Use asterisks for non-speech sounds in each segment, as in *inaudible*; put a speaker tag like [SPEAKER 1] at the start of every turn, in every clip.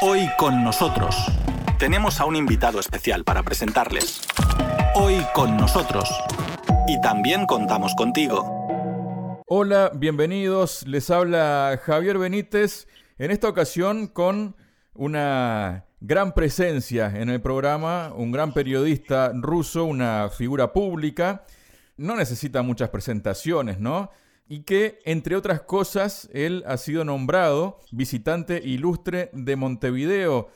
[SPEAKER 1] Hoy con nosotros tenemos a un invitado especial para presentarles. Hoy con nosotros. Y también contamos contigo.
[SPEAKER 2] Hola, bienvenidos. Les habla Javier Benítez. En esta ocasión con una gran presencia en el programa, un gran periodista ruso, una figura pública. No necesita muchas presentaciones, ¿no? Y que, entre otras cosas, él ha sido nombrado visitante ilustre de Montevideo.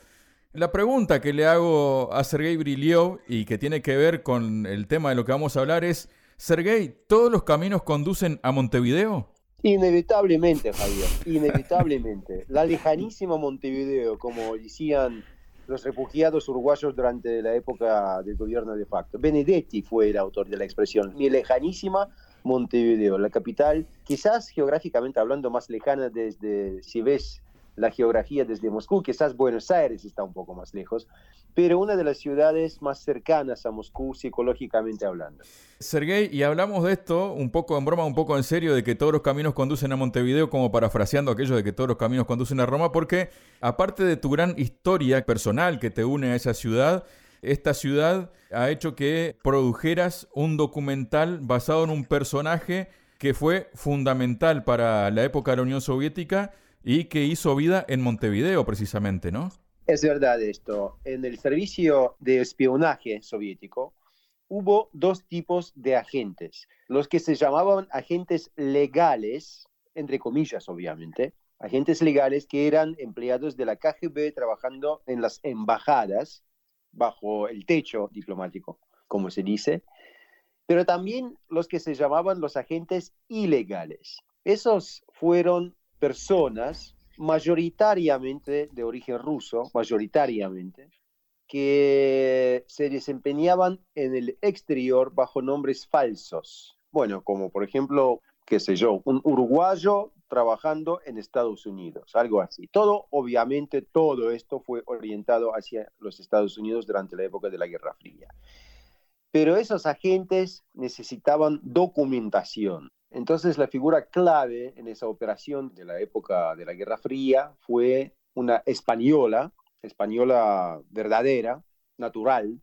[SPEAKER 2] La pregunta que le hago a Sergei Briliov y que tiene que ver con el tema de lo que vamos a hablar es, Sergei, ¿todos los caminos conducen a Montevideo?
[SPEAKER 3] Inevitablemente, Javier, inevitablemente. La lejanísima Montevideo, como decían los refugiados uruguayos durante la época del gobierno de facto. Benedetti fue el autor de la expresión, mi lejanísima Montevideo, la capital, quizás geográficamente hablando más lejana desde, si ves la geografía desde Moscú, quizás Buenos Aires está un poco más lejos, pero una de las ciudades más cercanas a Moscú psicológicamente hablando.
[SPEAKER 2] Sergei, y hablamos de esto un poco en broma, un poco en serio, de que todos los caminos conducen a Montevideo, como parafraseando aquello de que todos los caminos conducen a Roma, porque aparte de tu gran historia personal que te une a esa ciudad, esta ciudad ha hecho que produjeras un documental basado en un personaje que fue fundamental para la época de la Unión Soviética y que hizo vida en Montevideo precisamente, ¿no?
[SPEAKER 3] Es verdad esto. En el servicio de espionaje soviético hubo dos tipos de agentes. Los que se llamaban agentes legales, entre comillas obviamente, agentes legales que eran empleados de la KGB trabajando en las embajadas bajo el techo diplomático, como se dice, pero también los que se llamaban los agentes ilegales. Esos fueron personas mayoritariamente de origen ruso, mayoritariamente, que se desempeñaban en el exterior bajo nombres falsos. Bueno, como por ejemplo, qué sé yo, un uruguayo trabajando en Estados Unidos, algo así. Todo, obviamente, todo esto fue orientado hacia los Estados Unidos durante la época de la Guerra Fría. Pero esos agentes necesitaban documentación. Entonces la figura clave en esa operación de la época de la Guerra Fría fue una española, española verdadera, natural,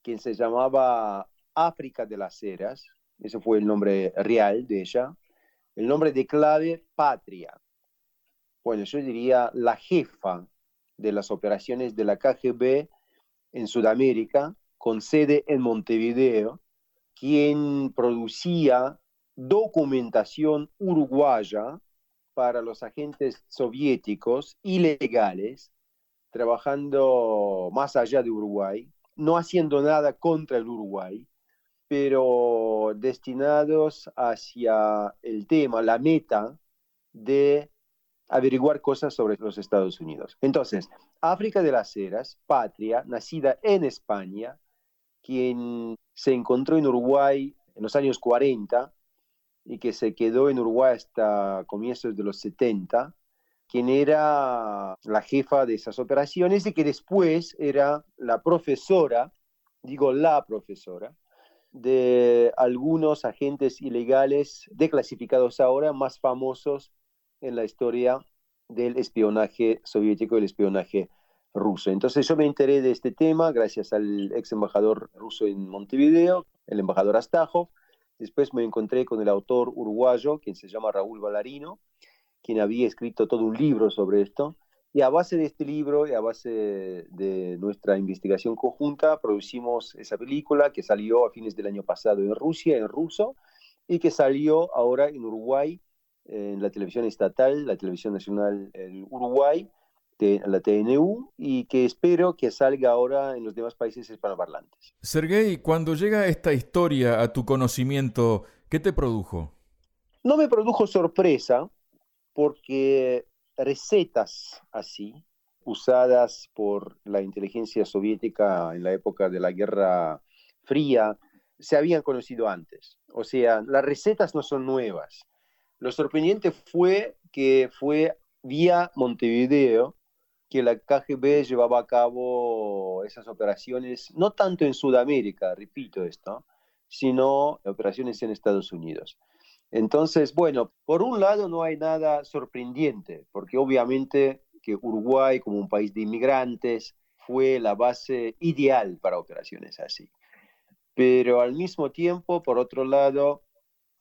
[SPEAKER 3] quien se llamaba África de las Heras, ese fue el nombre real de ella, el nombre de clave Patria. Bueno, yo diría la jefa de las operaciones de la KGB en Sudamérica, con sede en Montevideo, quien producía documentación uruguaya para los agentes soviéticos ilegales, trabajando más allá de Uruguay, no haciendo nada contra el Uruguay, pero destinados hacia el tema, la meta de averiguar cosas sobre los Estados Unidos. Entonces, África de las Heras, patria, nacida en España, quien se encontró en Uruguay en los años 40 y que se quedó en Uruguay hasta comienzos de los 70, quien era la jefa de esas operaciones y que después era la profesora, digo la profesora, de algunos agentes ilegales declasificados ahora más famosos en la historia del espionaje soviético y el espionaje ruso. Entonces yo me enteré de este tema gracias al ex embajador ruso en Montevideo, el embajador Astajov. Después me encontré con el autor uruguayo, quien se llama Raúl Valarino, quien había escrito todo un libro sobre esto. Y a base de este libro y a base de nuestra investigación conjunta, producimos esa película que salió a fines del año pasado en Rusia, en ruso, y que salió ahora en Uruguay, en la televisión estatal, la televisión nacional en Uruguay, la TNU, y que espero que salga ahora en los demás países hispanoparlantes.
[SPEAKER 2] Sergei, cuando llega esta historia a tu conocimiento, ¿qué te produjo?
[SPEAKER 3] No me produjo sorpresa, porque recetas así, usadas por la inteligencia soviética en la época de la Guerra Fría, se habían conocido antes. O sea, las recetas no son nuevas. Lo sorprendente fue que fue vía Montevideo que la KGB llevaba a cabo esas operaciones, no tanto en Sudamérica, repito esto, sino operaciones en Estados Unidos. Entonces, bueno, por un lado no hay nada sorprendente, porque obviamente que Uruguay, como un país de inmigrantes, fue la base ideal para operaciones así. Pero al mismo tiempo, por otro lado,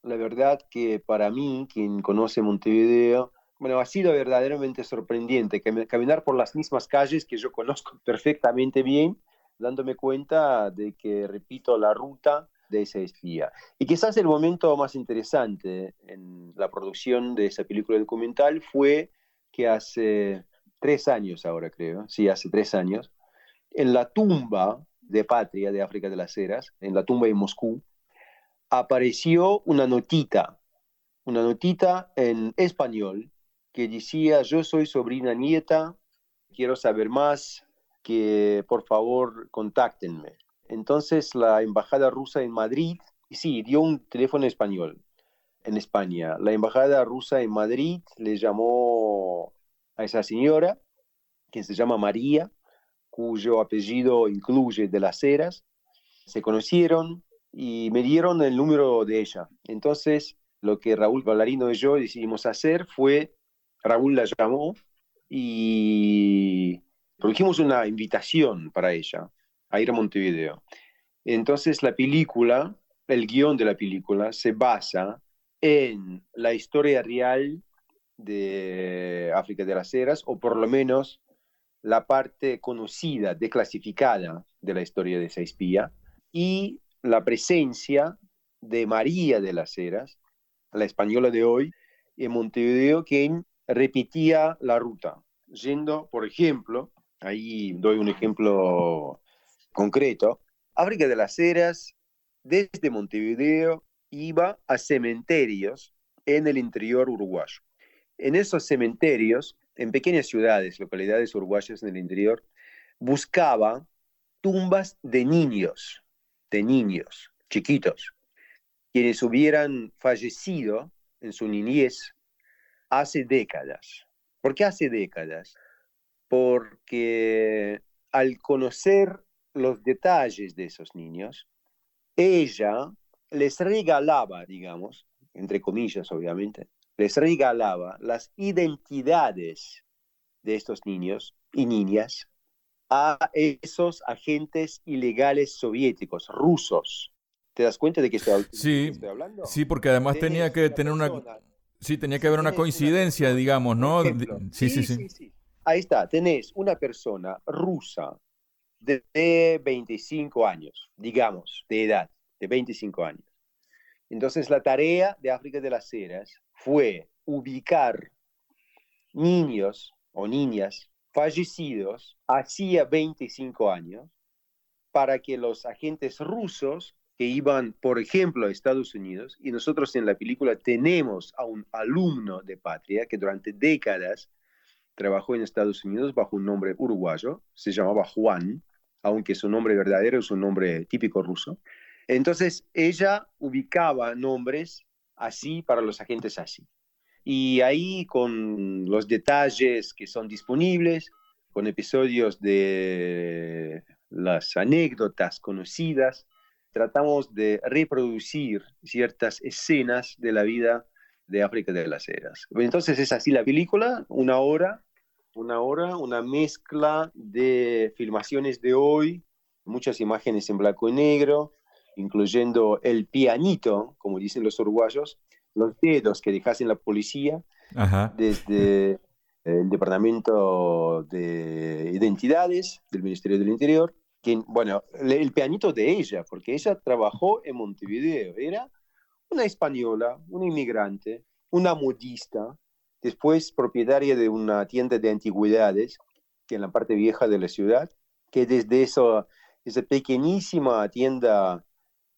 [SPEAKER 3] la verdad que para mí, quien conoce Montevideo, bueno, ha sido verdaderamente sorprendente caminar por las mismas calles que yo conozco *laughs* perfectamente bien, dándome cuenta de que repito la ruta de esa espía. Y quizás el momento más interesante en la producción de esa película documental fue que hace tres años ahora creo, sí, hace tres años, en la tumba de Patria de África de las Heras, en la tumba de Moscú, apareció una notita, una notita en español que decía, yo soy sobrina nieta, quiero saber más, que por favor contáctenme. Entonces la embajada rusa en Madrid, sí, dio un teléfono español en España. La embajada rusa en Madrid le llamó a esa señora, que se llama María, cuyo apellido incluye de las Heras. Se conocieron y me dieron el número de ella. Entonces, lo que Raúl Ballarino y yo decidimos hacer fue Raúl la llamó y produjimos una invitación para ella a ir a Montevideo. Entonces la película, el guion de la película se basa en la historia real de África de las Heras, o por lo menos la parte conocida, declasificada de la historia de esa espía, y la presencia de María de las Heras, la española de hoy, en Montevideo, quien repetía la ruta, yendo, por ejemplo, ahí doy un ejemplo concreto, África de las Heras, desde Montevideo, iba a cementerios en el interior uruguayo. En esos cementerios, en pequeñas ciudades, localidades uruguayas en el interior, buscaba tumbas de niños, de niños chiquitos, quienes hubieran fallecido en su niñez hace décadas. ¿Por qué hace décadas? Porque al conocer los detalles de esos niños, ella les regalaba, digamos, entre comillas obviamente, les regalaba las identidades de estos niños y niñas a esos agentes ilegales soviéticos, rusos. ¿Te das cuenta de que estoy,
[SPEAKER 2] sí, hablando? Sí, porque además tenía que tener una, Sí, tenía que haber una coincidencia, digamos, ¿no?
[SPEAKER 3] Sí sí, sí Ahí está, tenés una persona rusa de 25 años, digamos, de edad, de 25 años. Entonces la tarea de África de las Heras fue ubicar niños o niñas fallecidos hacía 25 años para que los agentes rusos que iban, por ejemplo, a Estados Unidos, y nosotros en la película tenemos a un alumno de Patria que durante décadas trabajó en Estados Unidos bajo un nombre uruguayo, se llamaba Juan, aunque su nombre verdadero es un nombre típico ruso. Entonces ella ubicaba nombres así para los agentes así. Y ahí con los detalles que son disponibles, con episodios de las anécdotas conocidas, tratamos de reproducir ciertas escenas de la vida de África de las Heras. Entonces es así la película, una hora, una hora, una mezcla de filmaciones de hoy, muchas imágenes en blanco y negro, incluyendo el pianito, como dicen los uruguayos, los dedos que dejas en la policía, desde el Departamento de Identidades del Ministerio del Interior, bueno, el pianito de ella, porque ella trabajó en Montevideo, era una española, una inmigrante, una modista, después propietaria de una tienda de antigüedades, en la parte vieja de la ciudad, que desde esa, esa pequeñísima tienda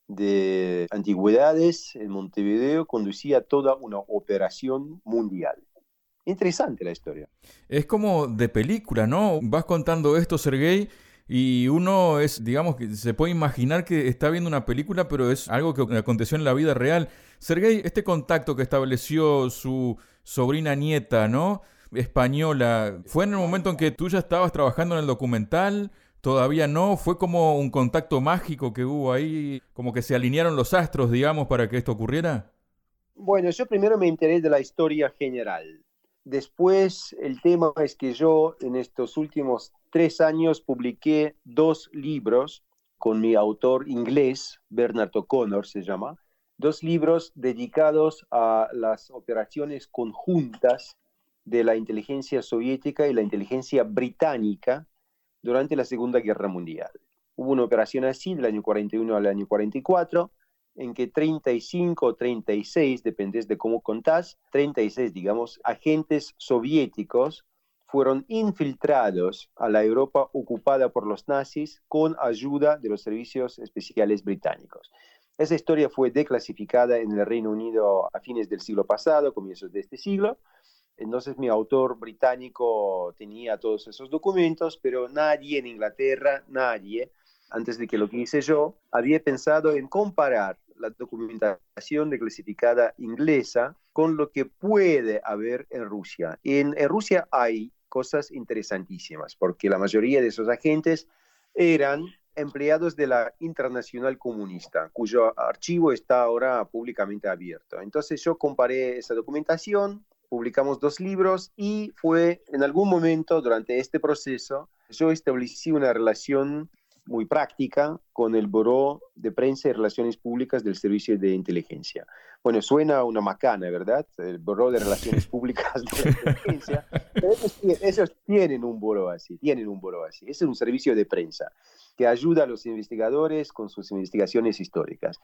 [SPEAKER 3] de antigüedades en Montevideo conducía toda una operación mundial. Interesante la historia.
[SPEAKER 2] Es como de película, ¿no? Vas contando esto, Sergei, y uno es, digamos, que se puede imaginar que está viendo una película, pero es algo que aconteció en la vida real. Sergei, este contacto que estableció su sobrina nieta, ¿no? Española, ¿fue en el momento en que tú ya estabas trabajando en el documental? Todavía no, fue como un contacto mágico que hubo ahí, como que se alinearon los astros, digamos, para que esto ocurriera.
[SPEAKER 3] Bueno, yo primero me enteré de la historia general. Después, el tema es que yo en estos últimos tres años publiqué dos libros con mi autor inglés, Bernard O'Connor se llama, dos libros dedicados a las operaciones conjuntas de la inteligencia soviética y la inteligencia británica durante la Segunda Guerra Mundial. Hubo una operación así del año 41 al año 44, en que 35 o 36, depende de cómo contás, 36, digamos, agentes soviéticos fueron infiltrados a la Europa ocupada por los nazis con ayuda de los servicios especiales británicos. Esa historia fue declasificada en el Reino Unido a fines del siglo pasado, comienzos de este siglo. Entonces mi autor británico tenía todos esos documentos, pero nadie en Inglaterra, nadie, antes de que lo hice yo, había pensado en comparar la documentación declasificada inglesa con lo que puede haber en Rusia. En Rusia hay cosas interesantísimas, porque la mayoría de esos agentes eran empleados de la Internacional Comunista, cuyo archivo está ahora públicamente abierto. Entonces yo comparé esa documentación, publicamos dos libros y fue en algún momento durante este proceso, yo establecí una relación muy práctica con el Buró de Prensa y Relaciones Públicas del Servicio de Inteligencia. Bueno, suena una macana, ¿verdad? El Buró de Relaciones *laughs* Públicas de Inteligencia. Ellos, tienen un buró así, tienen un buró así. Es un servicio de prensa que ayuda a los investigadores con sus investigaciones históricas.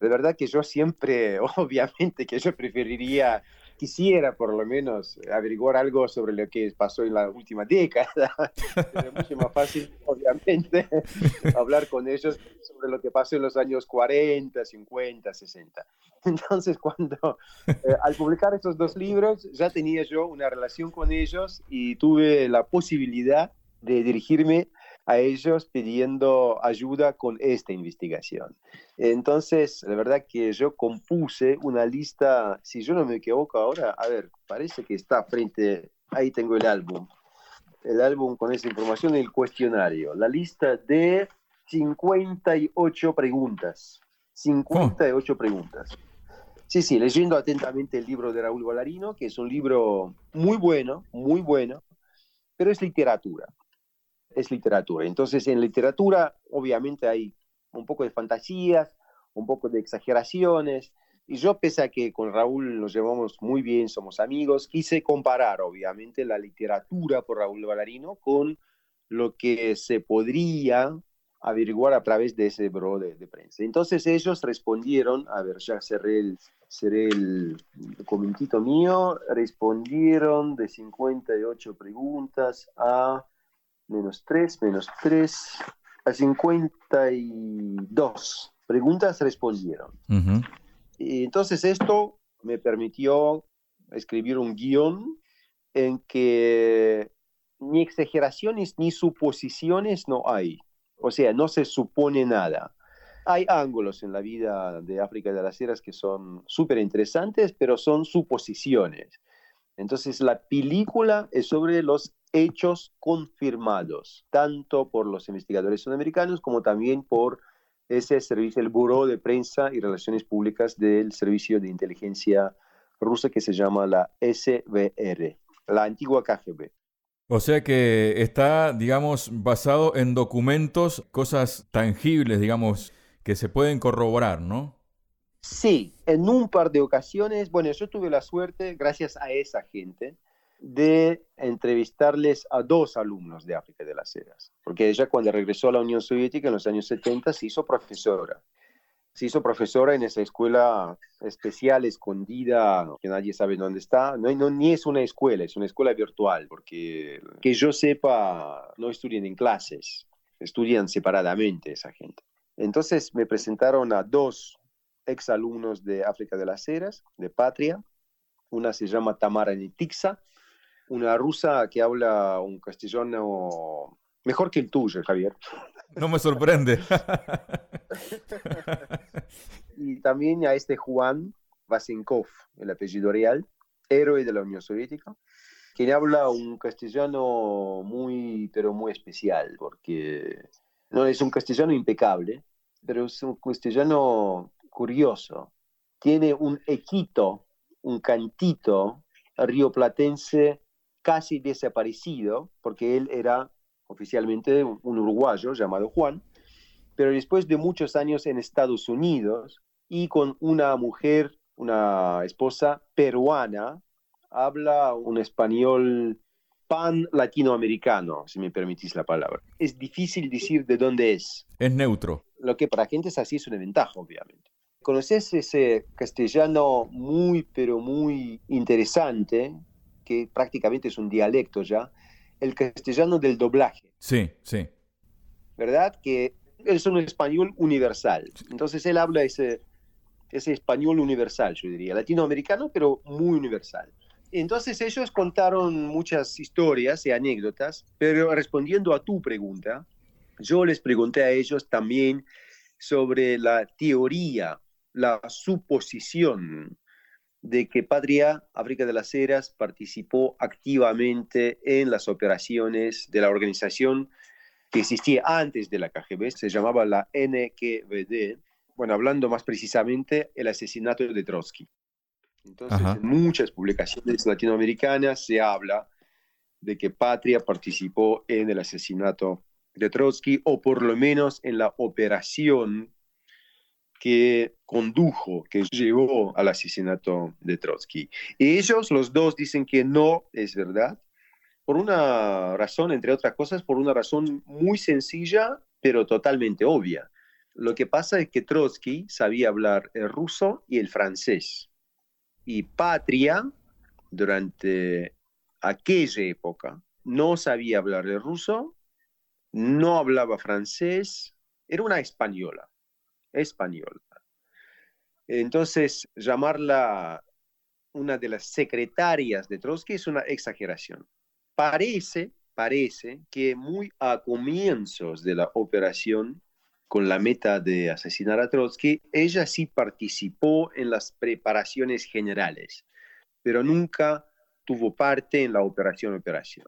[SPEAKER 3] De verdad que yo siempre, *laughs* obviamente que yo preferiría quisiera por lo menos averiguar algo sobre lo que pasó en la última década. *laughs* es mucho más fácil, obviamente, *laughs* hablar con ellos sobre lo que pasó en los años 40, 50, 60. Entonces, cuando eh, al publicar estos dos libros, ya tenía yo una relación con ellos y tuve la posibilidad de dirigirme a ellos pidiendo ayuda con esta investigación. Entonces, la verdad que yo compuse una lista, si yo no me equivoco ahora, a ver, parece que está frente, ahí tengo el álbum, el álbum con esa información, el cuestionario, la lista de 58 preguntas, 58 preguntas. Sí, sí, leyendo atentamente el libro de Raúl Valarino, que es un libro muy bueno, muy bueno, pero es literatura es literatura. Entonces, en literatura, obviamente, hay un poco de fantasías, un poco de exageraciones. Y yo, pese a que con Raúl nos llevamos muy bien, somos amigos, quise comparar, obviamente, la literatura por Raúl Valarino con lo que se podría averiguar a través de ese bro de, prensa. Entonces ellos respondieron, a ver, ya cerré el, cerré el documentito mío, respondieron de 58 preguntas a menos 3, menos 3, a 52 preguntas respondieron. y entonces esto me permitió escribir un guion en que ni exageraciones ni suposiciones no hay. O sea, no se supone nada. Hay ángulos en la vida de África de las Sierras que son súper interesantes, pero son suposiciones. Entonces, la película es sobre los hechos confirmados, tanto por los investigadores sudamericanos como también por ese servicio, el Buró de Prensa y Relaciones Públicas del Servicio de Inteligencia rusa que se llama la SBR, la antigua KGB.
[SPEAKER 2] O sea que está, digamos, basado en documentos, cosas tangibles, digamos, que se pueden corroborar, ¿no?
[SPEAKER 3] Sí, en un par de ocasiones, bueno, yo tuve la suerte, gracias a esa gente, de entrevistarles a dos alumnos de África de las Heras, porque ella cuando regresó a la Unión Soviética en los años 70 se hizo profesora. Se hizo profesora en esa escuela especial, escondida, que nadie sabe dónde está. No, no, ni es una escuela, es una escuela virtual, porque que yo sepa, no estudian en clases, estudian separadamente esa gente. Entonces me presentaron a dos exalumnos de África de las Heras, de Patria. Una se llama Tamara Nitixa una rusa que habla un castellano mejor que el tuyo, Javier.
[SPEAKER 2] No me sorprende.
[SPEAKER 3] y también a este Juan Vasenkov, el apellido real, héroe de la Unión Soviética, quien habla un castellano muy, pero muy especial, porque no es un castellano impecable, pero es un castellano curioso. Tiene un equito, un cantito rioplatense casi desaparecido, porque él era oficialmente un uruguayo llamado Juan, pero después de muchos años en Estados Unidos y con una mujer, una esposa peruana, habla un español pan latinoamericano, si me permitís la palabra. Es difícil decir de dónde es.
[SPEAKER 2] Es neutro.
[SPEAKER 3] Lo que para gente es así es una ventaja, obviamente. ¿Conoces ese castellano muy, pero muy interesante, que prácticamente es un dialecto ya? El castellano del doblaje.
[SPEAKER 2] Sí, sí.
[SPEAKER 3] ¿Verdad? Que es un español universal. Entonces él habla ese, ese español universal, yo diría, latinoamericano, pero muy universal. Entonces ellos contaron muchas historias y anécdotas, pero respondiendo a tu pregunta, yo les pregunté a ellos también sobre la teoría, la suposición de que Patria África de las Heras participó activamente en las operaciones de la organización que existía antes de la KGB, se llamaba la NKVD, bueno, hablando más precisamente, el asesinato de Trotsky. Entonces, en muchas publicaciones latinoamericanas se habla de que Patria participó en el asesinato de Trotsky o por lo menos en la operación que condujo, que llevó al asesinato de Trotsky. Y ellos, los dos, dicen que no es verdad, por una razón, entre otras cosas, por una razón muy sencilla, pero totalmente obvia. Lo que pasa es que Trotsky sabía hablar el ruso y el francés y Patria, durante aquella época, no sabía hablar el ruso, no hablaba francés, era una española, española. Entonces, llamarla una de las secretarias de Trotsky es una exageración. Parece, parece que muy a comienzos de la operación con la meta de asesinar a Trotsky, ella sí participó en las preparaciones generales, pero nunca tuvo parte en la operación operación.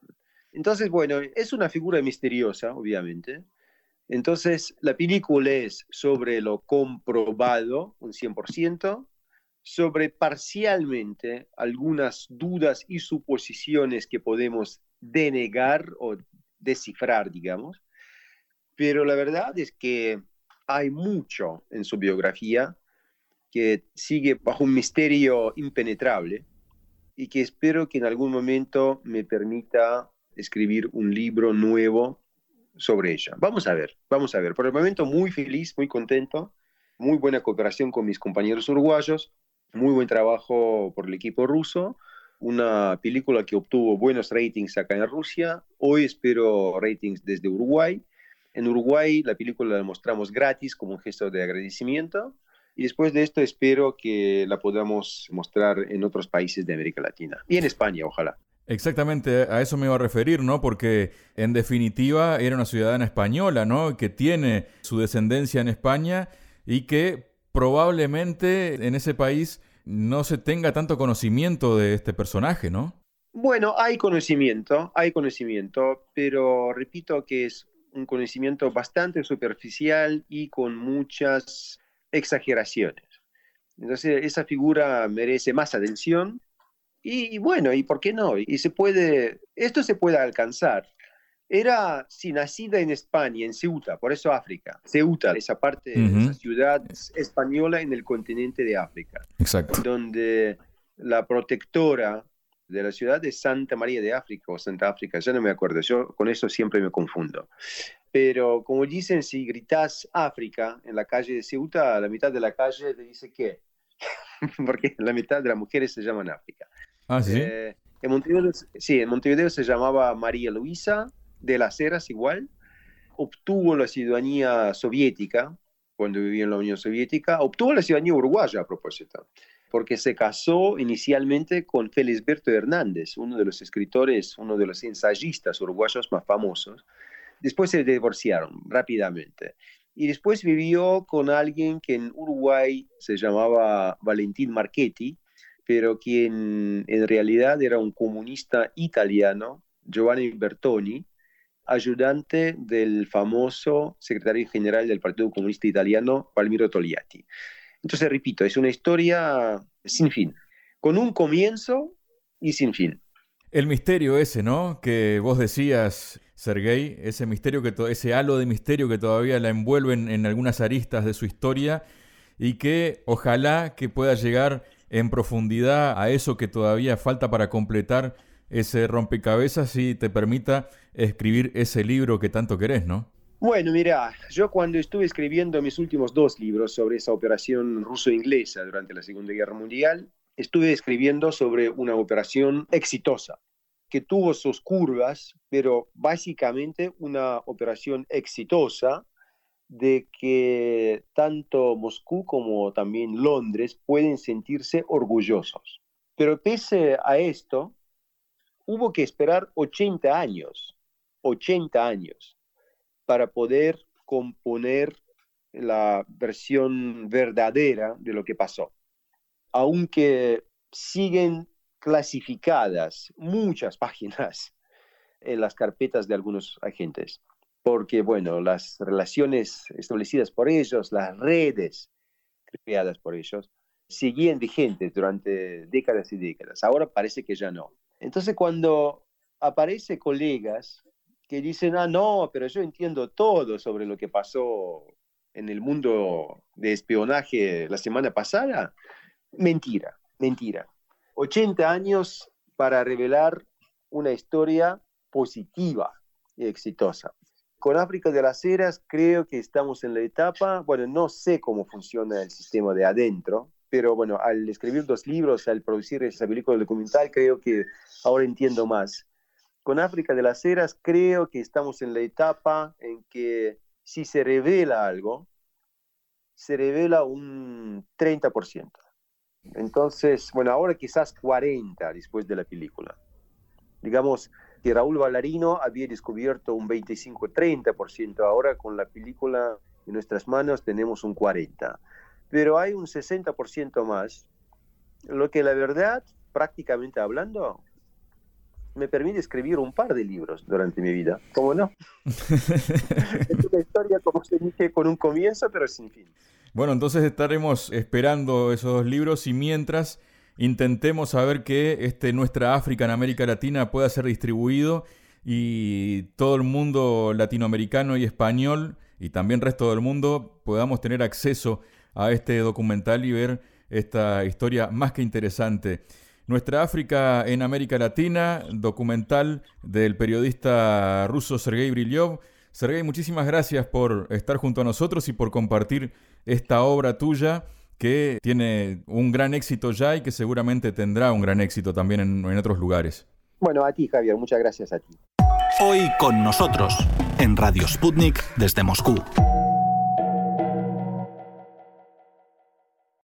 [SPEAKER 3] Entonces, bueno, es una figura misteriosa, obviamente. Entonces, la película es sobre lo comprobado, un 100%, sobre parcialmente algunas dudas y suposiciones que podemos denegar o descifrar, digamos, pero la verdad es que hay mucho en su biografía que sigue bajo un misterio impenetrable y que espero que en algún momento me permita escribir un libro nuevo sobre ella. Vamos a ver, vamos a ver. Por el momento muy feliz, muy contento, muy buena cooperación con mis compañeros uruguayos, muy buen trabajo por el equipo ruso, una película que obtuvo buenos ratings acá en Rusia, hoy espero ratings desde Uruguay en Uruguay la película la mostramos gratis como un gesto de agradecimiento y después de esto espero que la podamos mostrar en otros países de América Latina y en España, ojalá.
[SPEAKER 2] Exactamente, a eso me iba a referir, ¿no? Porque en definitiva era una ciudadana española, ¿no? Que tiene su descendencia en España y que probablemente en ese país no se tenga tanto conocimiento de este personaje, ¿no?
[SPEAKER 3] Bueno, hay conocimiento, hay conocimiento, pero repito que es un conocimiento bastante superficial y con muchas exageraciones. Entonces, esa figura merece más atención y, bueno, ¿y por qué no? Y se puede, esto se puede alcanzar. Era, sí, nacida en España, en Ceuta, por eso África. Ceuta, esa parte, esa ciudad española en el continente de África.
[SPEAKER 2] Exacto.
[SPEAKER 3] Donde la protectora de la ciudad de Santa María de África o Santa África, ya no me acuerdo, yo con eso siempre me confundo. Pero como dicen, si gritas África en la calle de Ceuta, a la mitad de la calle te dice qué, *laughs* porque la mitad de las mujeres se llaman África.
[SPEAKER 2] Ah, sí. Eh,
[SPEAKER 3] en Montevideo, sí, en Montevideo se llamaba María Luisa de las Heras igual, obtuvo la ciudadanía soviética cuando vivía en la Unión Soviética, obtuvo la ciudadanía uruguaya a propósito porque se casó inicialmente con Felisberto Hernández, uno de los escritores, uno de los ensayistas uruguayos más famosos. Después se divorciaron rápidamente. Y después vivió con alguien que en Uruguay se llamaba Valentín Marchetti, pero quien en realidad era un comunista italiano, Giovanni Bertoni, ayudante del famoso secretario general del Partido Comunista Italiano, Palmiro Togliatti. Entonces, repito, es una historia sin fin, con un comienzo y sin fin.
[SPEAKER 2] El misterio ese, ¿no? Que vos decías, Sergei, ese misterio que ese halo de misterio que todavía la envuelven en algunas aristas de su historia y que ojalá que pueda llegar en profundidad a eso que todavía falta para completar ese rompecabezas y te permita escribir ese libro que tanto querés, ¿no?
[SPEAKER 3] Bueno, mira, yo cuando estuve escribiendo mis últimos dos libros sobre esa operación ruso-inglesa durante la Segunda Guerra Mundial, estuve escribiendo sobre una operación exitosa, que tuvo sus curvas, pero básicamente una operación exitosa de que tanto Moscú como también Londres pueden sentirse orgullosos. Pero pese a esto, hubo que esperar 80 años, 80 años, para poder componer la versión verdadera de lo que pasó aunque siguen clasificadas muchas *laughs* páginas en las carpetas de algunos agentes, porque, bueno, las relaciones establecidas por ellos, las redes creadas por ellos, seguían vigentes durante décadas y décadas. Ahora parece que ya no. Entonces, cuando aparece colegas que dicen, ah, no, pero yo entiendo todo sobre lo que pasó en el mundo de espionaje la semana pasada, Mentira, mentira. 80 años para revelar una historia positiva y exitosa. Con África de las Heras creo que estamos en la etapa, bueno, no sé cómo funciona el sistema de adentro, pero bueno, al escribir dos libros, al producir esa película documental, creo que ahora entiendo más. Con África de las Heras creo que estamos en la etapa en que si se revela algo, se revela un 30%. Entonces, bueno, ahora quizás 40 después de la película. Digamos que Raúl Ballarino había descubierto un 25-30%, ahora con la película en nuestras manos tenemos un 40%. Pero hay un 60% más, lo que la verdad, prácticamente hablando, me permite escribir un par de libros durante mi vida. ¿Cómo no? *laughs* es una historia, como se dice, con un comienzo, pero sin fin.
[SPEAKER 2] Bueno, entonces estaremos esperando esos dos libros y mientras intentemos saber que este, nuestra África en América Latina pueda ser distribuido y todo el mundo latinoamericano y español y también resto del mundo podamos tener acceso a este documental y ver esta historia más que interesante. Nuestra África en América Latina, documental del periodista ruso Sergei Brilyov. Sergei, muchísimas gracias por estar junto a nosotros y por compartir esta obra tuya que tiene un gran éxito ya y que seguramente tendrá un gran éxito también en, en otros lugares.
[SPEAKER 3] Bueno, a ti Javier, muchas gracias a ti.
[SPEAKER 1] Hoy con nosotros, en Radio Sputnik desde Moscú.